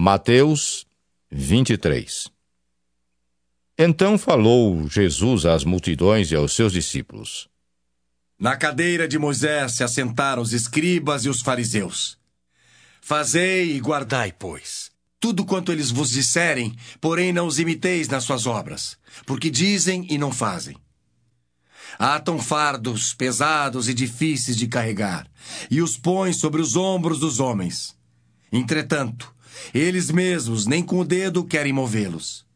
Mateus 23 Então falou Jesus às multidões e aos seus discípulos. Na cadeira de Moisés se assentaram os escribas e os fariseus. Fazei e guardai, pois, tudo quanto eles vos disserem, porém não os imiteis nas suas obras, porque dizem e não fazem. Atam fardos pesados e difíceis de carregar, e os põem sobre os ombros dos homens. Entretanto, eles mesmos nem com o dedo querem movê-los.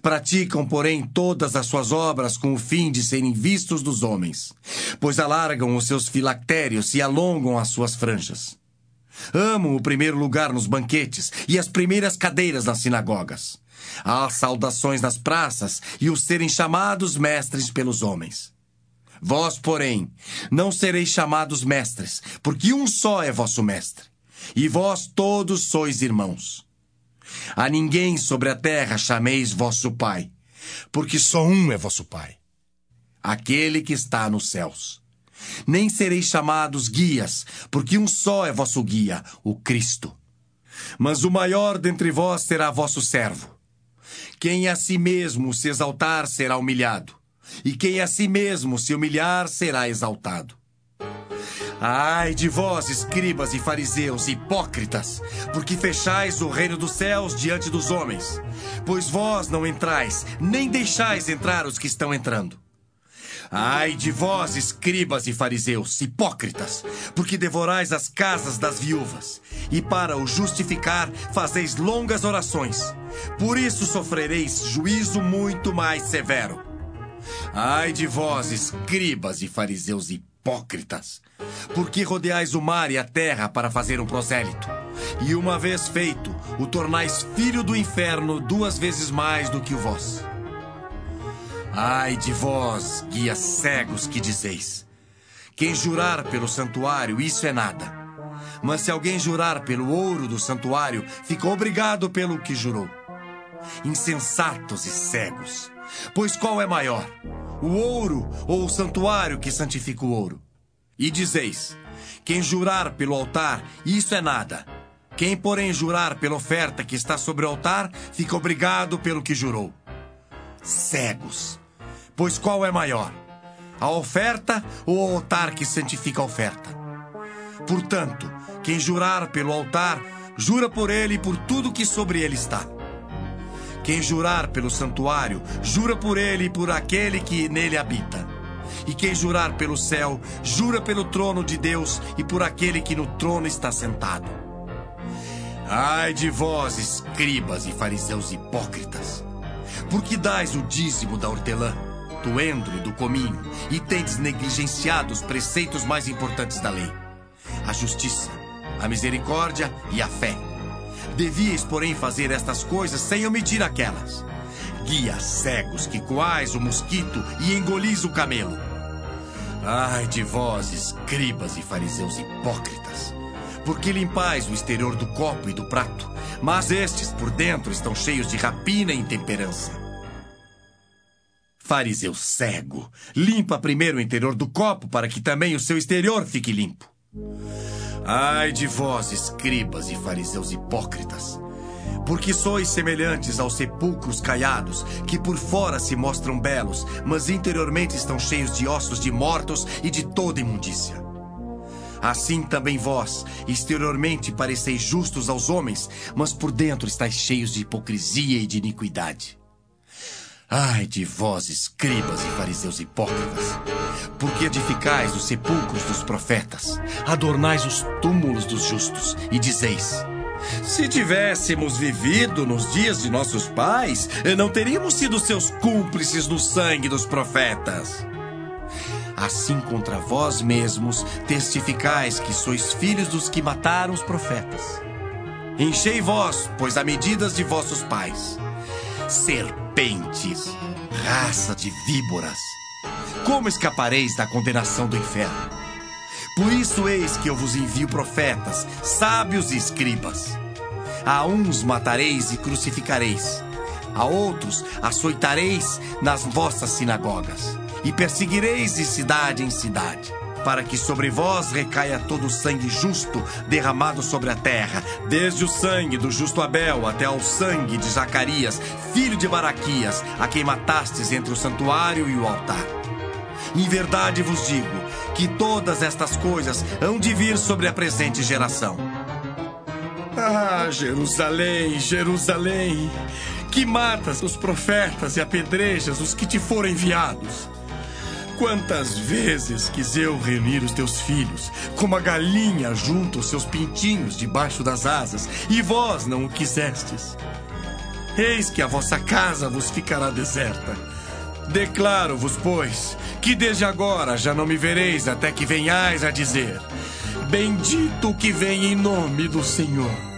Praticam, porém, todas as suas obras com o fim de serem vistos dos homens, pois alargam os seus filactérios e alongam as suas franjas. Amam o primeiro lugar nos banquetes e as primeiras cadeiras nas sinagogas, as saudações nas praças e os serem chamados mestres pelos homens. Vós, porém, não sereis chamados mestres, porque um só é vosso mestre, e vós todos sois irmãos. A ninguém sobre a terra chameis vosso Pai, porque só um é vosso Pai, aquele que está nos céus. Nem sereis chamados guias, porque um só é vosso guia, o Cristo. Mas o maior dentre vós será vosso servo. Quem a si mesmo se exaltar será humilhado, e quem a si mesmo se humilhar será exaltado. Ai de vós, escribas e fariseus, hipócritas, porque fechais o reino dos céus diante dos homens. Pois vós não entrais, nem deixais entrar os que estão entrando. Ai de vós, escribas e fariseus, hipócritas, porque devorais as casas das viúvas, e para o justificar fazeis longas orações. Por isso sofrereis juízo muito mais severo. Ai de vós, escribas e fariseus hipócritas, porque rodeais o mar e a terra para fazer um prosélito. E uma vez feito, o tornais filho do inferno duas vezes mais do que o vós. Ai de vós, guias cegos que dizeis: quem jurar pelo santuário, isso é nada. Mas se alguém jurar pelo ouro do santuário, fica obrigado pelo que jurou. Insensatos e cegos. Pois qual é maior, o ouro ou o santuário que santifica o ouro? E dizeis: quem jurar pelo altar, isso é nada. Quem, porém, jurar pela oferta que está sobre o altar, fica obrigado pelo que jurou. Cegos. Pois qual é maior? A oferta ou o altar que santifica a oferta? Portanto, quem jurar pelo altar, jura por ele e por tudo que sobre ele está. Quem jurar pelo santuário, jura por ele e por aquele que nele habita. E quem jurar pelo céu, jura pelo trono de Deus e por aquele que no trono está sentado. Ai de vós, escribas e fariseus hipócritas, porque dais o dízimo da hortelã, do endro e do cominho, e tendes negligenciado os preceitos mais importantes da lei: a justiça, a misericórdia e a fé. Devíeis, porém, fazer estas coisas sem omitir aquelas. Guias cegos que coais o mosquito e engolis o camelo. Ai de vós, escribas e fariseus hipócritas, porque limpais o exterior do copo e do prato, mas estes por dentro estão cheios de rapina e intemperança. Fariseu cego, limpa primeiro o interior do copo para que também o seu exterior fique limpo. Ai de vós, escribas e fariseus hipócritas, porque sois semelhantes aos sepulcros caiados, que por fora se mostram belos, mas interiormente estão cheios de ossos de mortos e de toda imundícia. Assim também vós, exteriormente pareceis justos aos homens, mas por dentro estáis cheios de hipocrisia e de iniquidade. Ai de vós, escribas e fariseus hipócritas, porque edificais os sepulcros dos profetas, adornais os túmulos dos justos e dizeis: Se tivéssemos vivido nos dias de nossos pais, não teríamos sido seus cúmplices no sangue dos profetas. Assim contra vós mesmos testificais que sois filhos dos que mataram os profetas. Enchei vós, pois, a medidas de vossos pais. Serpentes, raça de víboras, como escapareis da condenação do inferno? Por isso eis que eu vos envio profetas, sábios e escribas. A uns matareis e crucificareis, a outros açoitareis nas vossas sinagogas, e perseguireis de cidade em cidade, para que sobre vós recaia todo o sangue justo derramado sobre a terra, desde o sangue do justo Abel até ao sangue de Zacarias, filho de Baraquias, a quem matastes entre o santuário e o altar. Em verdade vos digo que todas estas coisas hão de vir sobre a presente geração. Ah, Jerusalém, Jerusalém, que matas os profetas e apedrejas os que te foram enviados. Quantas vezes quis eu reunir os teus filhos, como a galinha junta os seus pintinhos debaixo das asas, e vós não o quisestes. Eis que a vossa casa vos ficará deserta. Declaro-vos, pois, que desde agora já não me vereis até que venhais a dizer: Bendito que vem em nome do Senhor.